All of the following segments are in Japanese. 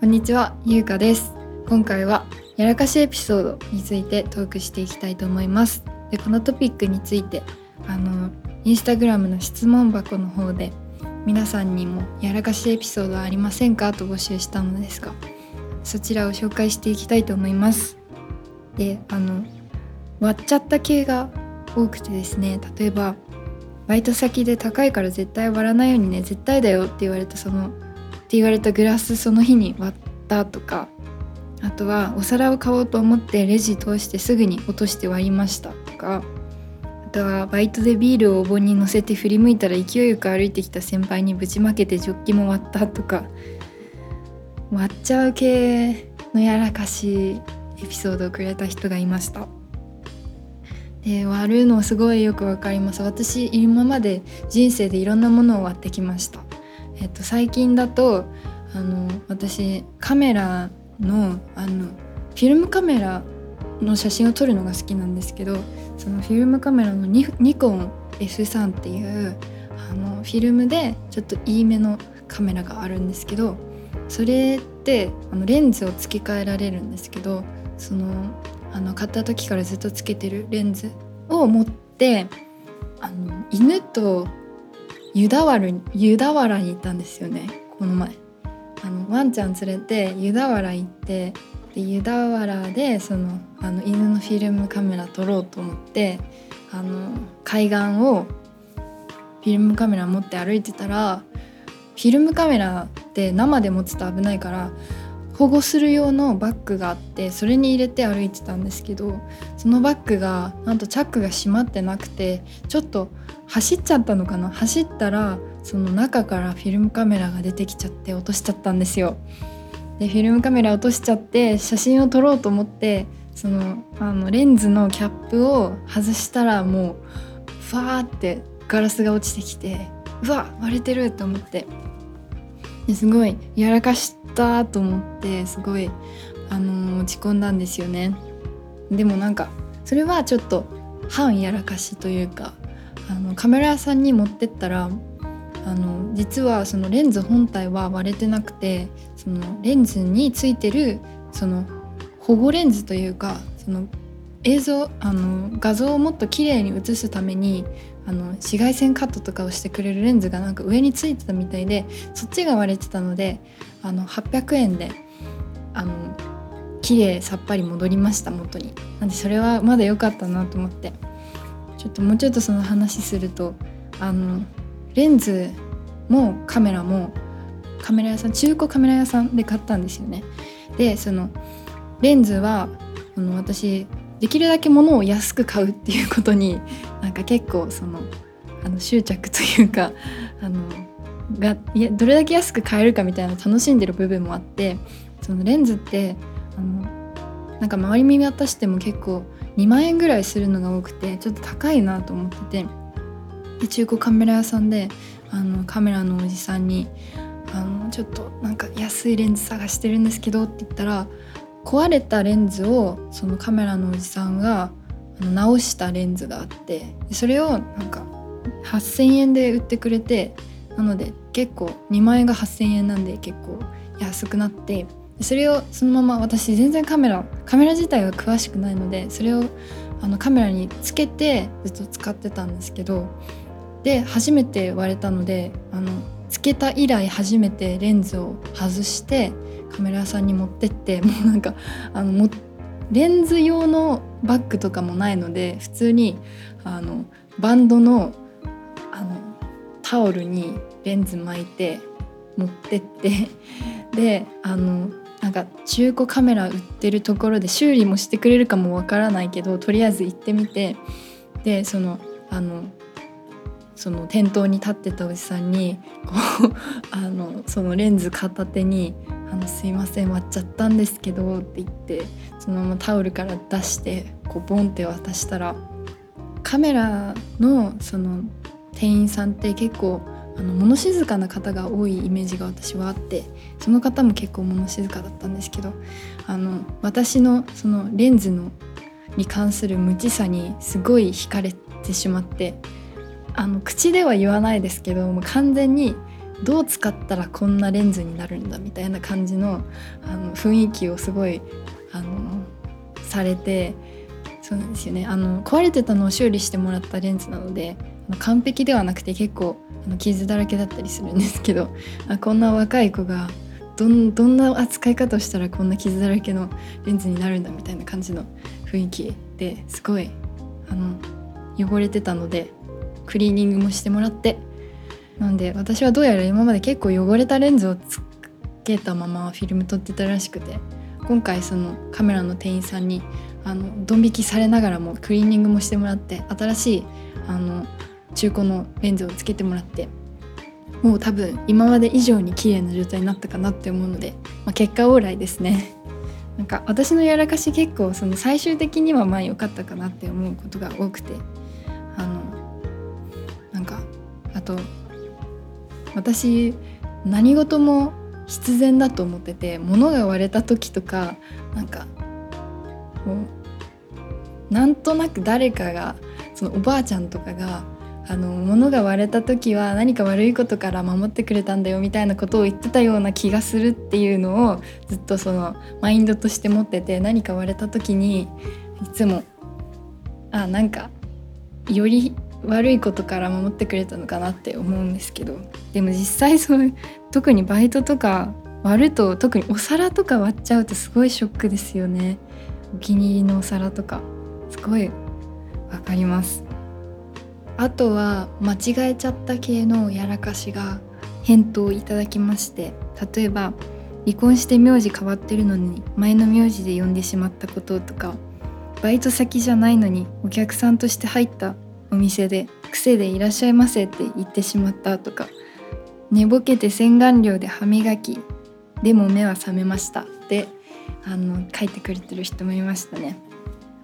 こんにちは、ゆうかです。今回はやらかしエピソードについてトークしていきたいと思います。で、このトピックについてあのインスタグラムの質問箱の方で皆さんにもやらかしエピソードありませんかと募集したのですが、そちらを紹介していきたいと思います。で、あの割っちゃった系が多くてですね、例えばバイト先で高いから絶対割らないようにね絶対だよって言われたそのって言われたグラスその日に割ったとかあとはお皿を買おうと思ってレジ通してすぐに落として割りましたとかあとはバイトでビールをお盆に乗せて振り向いたら勢いよく歩いてきた先輩にぶちまけてジョッキも割ったとか割っちゃう系のやらかしエピソードをくれた人がいました。で割るのすごいよくわかります私今まで人生でいろんなものを割ってきましたえっと最近だとあの私カメラのあのフィルムカメラの写真を撮るのが好きなんですけどそのフィルムカメラのニニコン F3 っていうあのフィルムでちょっといいめのカメラがあるんですけどそれってあのレンズを付け替えられるんですけどそのあの買った時からずっとつけてるレンズを持ってあの犬と湯田原に湯田原に行ったんですよね。この前。あのワンちゃん連れて湯田原行ってで湯田原でそのあの犬のフィルムカメラ撮ろうと思ってあの海岸をフィルムカメラ持って歩いてたらフィルムカメラって生で持つと危ないから保護する用のバッグがあってそれに入れて歩いてたんですけどそのバッグがなんとチャックが閉まってなくてちょっと走っちゃったのかな？走ったらその中からフィルムカメラが出てきちゃって落としちゃったんですよ。でフィルムカメラ落としちゃって写真を撮ろうと思ってそのあのレンズのキャップを外したらもうファーってガラスが落ちてきてうわ割れてると思って。ですごいやらかしたと思ってすごい、あのー落ち込んだんですよね。でもなんかそれはちょっと反やらかしというかあのカメラ屋さんに持ってったらあの実はそのレンズ本体は割れてなくてそのレンズについてるその保護レンズというかその映像あの画像をもっと綺麗に写すためにあの紫外線カットとかをしてくれるレンズがなんか上についてたみたいでそっちが割れてたのであの800円であの綺麗さっぱり戻りました元に。なんでそれはまだ良かったなと思って。ちょっともうちょっとその話するとあのレンズもカメラもカメラ屋さん中古カメラ屋さんで買ったんですよね。でそのレンズはあの私できるだけ物を安く買うっていうことに なんか結構そのあの執着というかあのがいやどれだけ安く買えるかみたいなの楽しんでる部分もあってそのレンズってあのなんか周り見渡しても結構2万円ぐらいするのが多くてちょっと高いなと思っててで中古カメラ屋さんであのカメラのおじさんにあの「ちょっとなんか安いレンズ探してるんですけど」って言ったら壊れたレンズをそのカメラのおじさんが直したレンズがあってそれをなんか8,000円で売ってくれてなので結構2万円が8,000円なんで結構安くなってそれをそのまま私全然カメラカメラ自体は詳しくないのでそれをあのカメラにつけてずっと使ってたんですけどで初めて割れたのであのつけた以来初めてレンズを外してカメラ屋さんに持ってって もうなんかあのもレンズ用のバッグとかもないので普通にあのバンドのあのタオルにレンズ巻いて持ってって であのなんか中古カメラ売ってるところで修理もしてくれるかもわからないけどとりあえず行ってみてでそのあのその店頭に立ってたおじさんにこう あのそのレンズ片手に「あのすいません割っちゃったんですけど」って言ってそのままタオルから出してこうボンって渡したらカメラのその店員さんって結構あの物静かな方が多いイメージが私はあってその方も結構物静かだったんですけどあの私のそのレンズのに関する無知さにすごい惹かれてしまってあの口では言わないですけどもう完全にどう使ったらこんなレンズになるんだみたいな感じのあの雰囲気をすごいあのされてそうなんですよね。あの壊れてたのを修理してもらったレンズなので完璧ではなくて結構あの傷だらけだったりするんですけどあこんな若い子がどんどんな扱い方をしたらこんな傷だらけのレンズになるんだみたいな感じの雰囲気ですごいあの汚れてたのでクリーニングもしてもらって。なんで私はどうやら今まで結構汚れたレンズをつけたままフィルム撮ってたらしくて今回そのカメラの店員さんにあのドン引きされながらもクリーニングもしてもらって新しいあの中古のレンズをつけてもらってもう多分今まで以上に綺麗な状態になったかなって思うので、まあ、結果オーライですね。なんか私のやらかし結構その最終的にはまあ良かったかなって思うことが多くてあのなんかあと私何事も必然だと思ってて物が割れた時とかなんかもうなんとなく誰かがそのおばあちゃんとかがあの物が割れた時は何か悪いことから守ってくれたんだよみたいなことを言ってたような気がするっていうのをずっとそのマインドとして持ってて何か割れた時にいつもあなんかより悪いことから守ってくれたのかなって思うんですけど。でも実際そう特にバイトとか割ると特にお皿とか割っちゃうとすごいショックですよね。お気に入りのお皿とか。すごいわかります。あとは間違えちゃった系のやらかしが返答いただきまして例えば離婚して名字変わってるのに前の名字で呼んでしまったこととかバイト先じゃないのにお客さんとして入ったお店で癖でいらっしゃいませって言ってしまったとか寝ぼけて洗顔料で歯磨きでも目は覚めましたってあの書いてくれてる人もいましたね。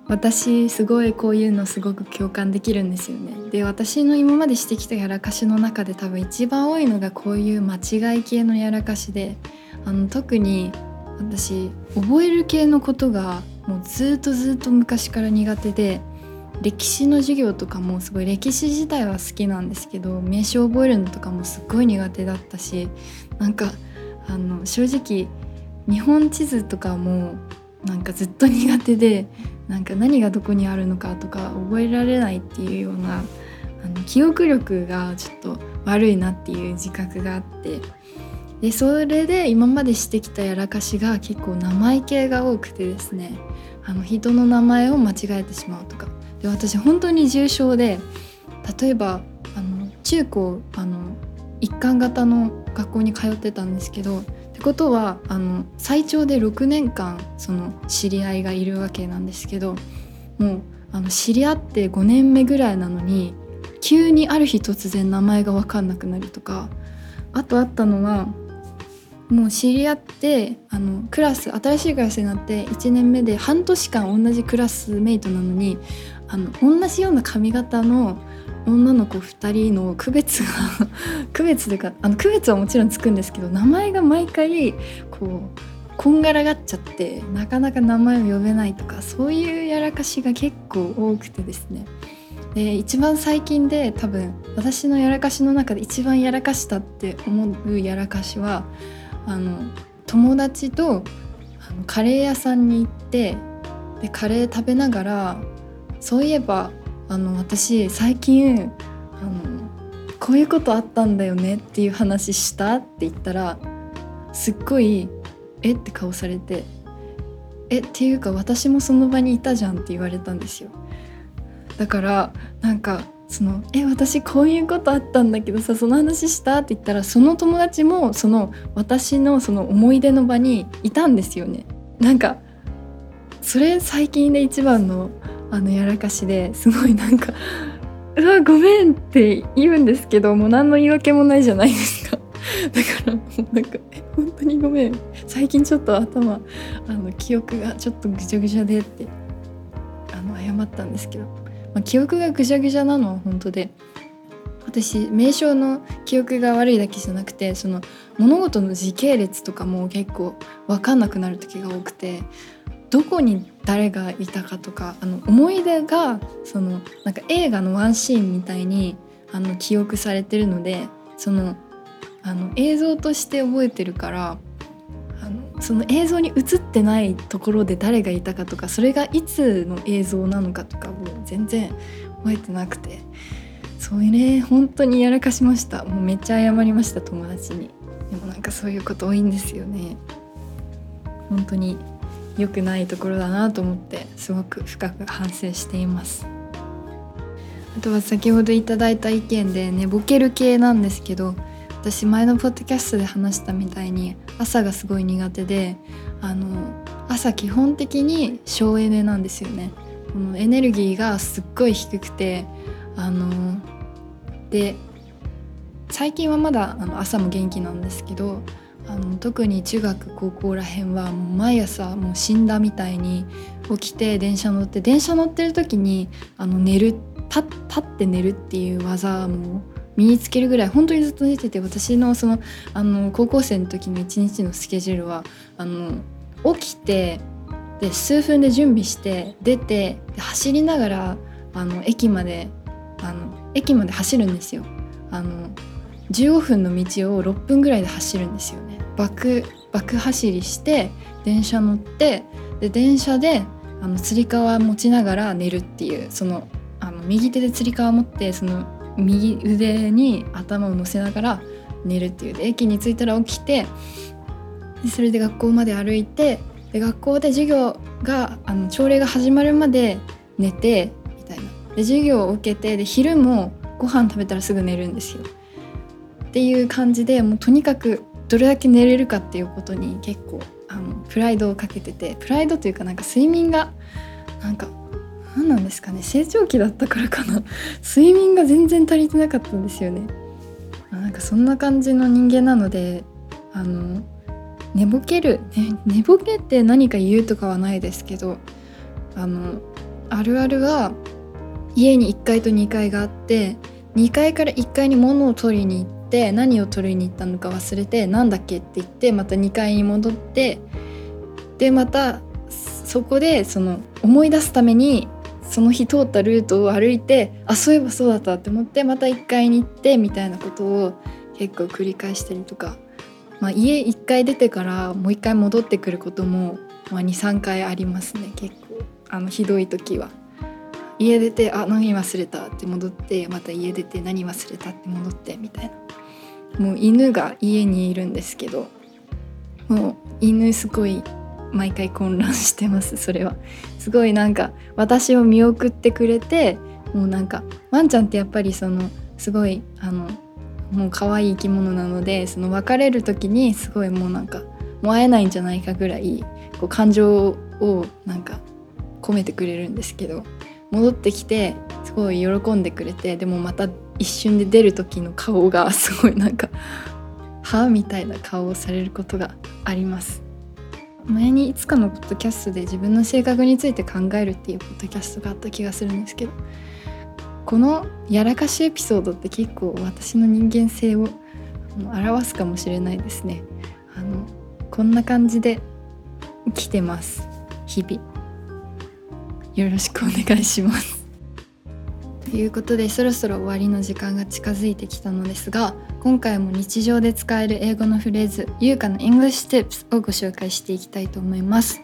私すごいこういうのすごく共感できるんですよね。で私の今までしてきたやらかしの中で多分一番多いのがこういう間違い系のやらかしであの特に私覚える系のことがもうずっとずっと昔から苦手で歴史の授業とかもすごい歴史自体は好きなんですけど名称覚えるのとかもすっごい苦手だったしなんかあの正直日本地図とかもなんかずっと苦手でなんか何がどこにあるのかとか覚えられないっていうようなあの記憶力がちょっと悪いなっていう自覚があって。でそれで今までしてきたやらかしが結構名前系が多くてですね。あの人の名前を間違えてしまうとか。で私本当に重症で例えばあの中高あの一貫型の学校に通ってたんですけどことはあの最長で6年間その知り合いがいるわけなんですけどもうあの知り合って5年目ぐらいなのに急にある日突然名前が分かんなくなるとかあとあったのはもう知り合ってあのクラス新しいクラスになって1年目で半年間同じクラスメイトなのにあの同じような髪型の女の子2人の区別が 区別というかあの区別はもちろんつくんですけど名前が毎回こうこんがらがっちゃってなかなか名前を呼べないとかそういうやらかしが結構多くてですね。で一番最近で多分私のやらかしの中で一番やらかしたって思うやらかしはあの友達とあのカレー屋さんに行ってでカレー食べながらそういえばあの私最近あのこういうことあったんだよねっていう話したって言ったらすっごい「えっ?」て顔されて「えっていうか私もその場にいたじゃん」って言われたんですよだからなんかその「え私こういうことあったんだけどさその話した?」って言ったらその友達もその私のその思い出の場にいたんですよねなんかそれ最近で一番のあのやらかしですごいなんか「うわごめん」って言うんですけどもう何の言い訳もないじゃないですか。だからもうなんか「本当にごめん。最近ちょっと頭あの記憶がちょっとぐちゃぐちゃで」ってあの謝ったんですけど、まあ、記憶がぐちゃぐちゃなのは本当で。私名称の記憶が悪いだけじゃなくてその物事の時系列とかも結構分かんなくなる時が多くてどこに誰がいたかとかあの思い出がそのなんか映画のワンシーンみたいにあの記憶されてるのでそのあの映像として覚えてるからあのその映像に映ってないところで誰がいたかとかそれがいつの映像なのかとかもう全然覚えてなくてそういうね本当にやらかしました。もうめっちゃ謝りました友達に。でもなんかそういうこと多いんですよね。本当に良くないところだなと思ってすごく深く反省しています。あとは先ほどいただいた意見で寝ぼける系なんですけど私前のポッドキャストで話したみたいに朝がすごい苦手であの朝基本的に省エネなんですよね。このエネルギーがすっごい低くてあので最近はまだあの朝も元気なんですけどあの特に中学高校らへんは毎朝もう死んだみたいに起きて電車乗って電車乗ってる時にあの寝る立って寝るっていう技も身につけるぐらい本当にずっと寝てて私のそのあの高校生の時の一日のスケジュールはあの起きてで数分で準備して出て走りながらあの駅まであの駅まで走るんですよ。あの15分の道を6分ぐらいで走るんですよね。爆爆走りして電車乗ってで電車であのつり革持ちながら寝るっていうそのあの右手でつり革持ってその右腕に頭を乗せながら寝るっていうで駅に着いたら起きてでそれで学校まで歩いてで学校で授業があの朝礼が始まるまで寝てみたいなで授業を受けてで昼もご飯食べたらすぐ寝るんですよ。っていう感じでもうとにかくどれだけ寝れるかっていうことに結構あのプライドをかけててプライドというかなんか睡眠がなんか何なんですかね成長期だったからかな 睡眠が全然足りてなかったんですよね。なんかそんな感じの人間なのであの寝ぼける、ね、寝ぼけって何か言うとかはないですけどあのあるあるは家に1階と2階があって2階から1階に物を取りに行って何を取りに行ったのか忘れてなんだっけって言ってまた2階に戻ってでまたそこでその思い出すためにその日通ったルートを歩いてあそういえばそうだったって思ってまた1階に行ってみたいなことを結構繰り返したりとか、まあ、家1回出てからもう1回戻ってくることも、まあ、23回ありますね結構あのひどい時は。家出てあ何忘れたって戻ってまた家出て何忘れたって戻ってみたいなもう犬が家にいるんですけどもう犬すごい毎回混乱してますそれは。すごいなんか私を見送ってくれてもうなんかワンちゃんってやっぱりそのすごいあのもう可愛い生き物なのでその別れる時にすごいもうなんかもう会えないんじゃないかぐらいこう感情をなんか込めてくれるんですけど戻ってきてすごい喜んでくれてでもまた一瞬で出る時の顔がすごいなんか「は?」みたいな顔をされることがあります。前にいつかのポッドキャストで自分の性格について考えるっていうポッドキャストがあった気がするんですけどこのやらかしエピソードって結構私の人間性を表すかもしれないですね。あのこんな感じで来てます。日々。よろしくお願いします。ということでそろそろ終わりの時間が近づいてきたのですが今回も日常で使える英語のフレーズ「優香の English Tips」をご紹介していきたいと思います。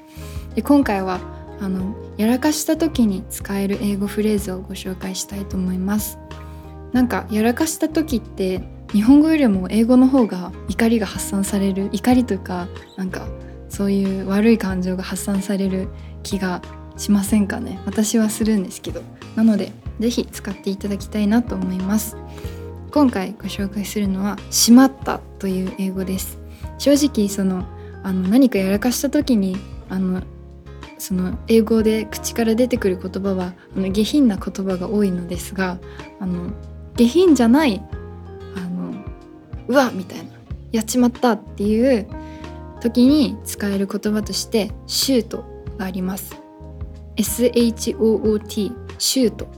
で今回はあのやらかした時に使える英語フレーズをご紹介したいと思います。なんかやらかした時って日本語よりも英語の方が怒りが発散される怒りというかなんかそういう悪い感情が発散される気がしませんかね。私はするんですけど。なので是非使っていただきたいなと思います。今回ご紹介するのは「しまった」という英語です。正直そのあの何かやらかした時にあのその英語で口から出てくる言葉はあの下品な言葉が多いのですがあの下品じゃないあのうわみたいなやっちまったっていう時に使える言葉としてシュートがあります。SHOOT シュート。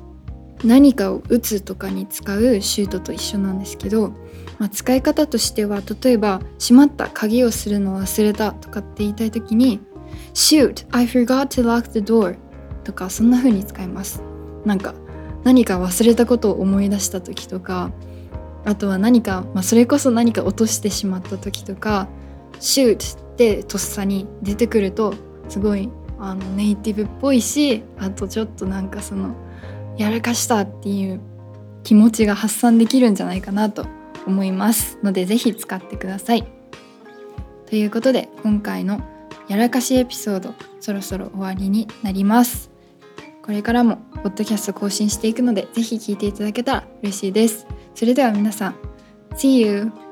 何かを打つとかに使うシュートと一緒なんですけど、まあ、使い方としては例えば「閉まった鍵をするのを忘れた」とかって言いたい時に「Shoot, I forgot to lock the door」とかそんな風に使いますなんか何か忘れたことを思い出した時とかあとは何か、まあ、それこそ何か落としてしまった時とか「シュート!」ってとっさに出てくるとすごいあのネイティブっぽいしあとちょっとなんかそのやらかしたっていう気持ちが発散できるんじゃないかなと思いますので是非使ってください。ということで今回のやらかしエピソードそろそろ終わりになります。これからもポッドキャスト更新していくのでぜひ聞いていただけたら嬉しいです。それでは皆さん See you!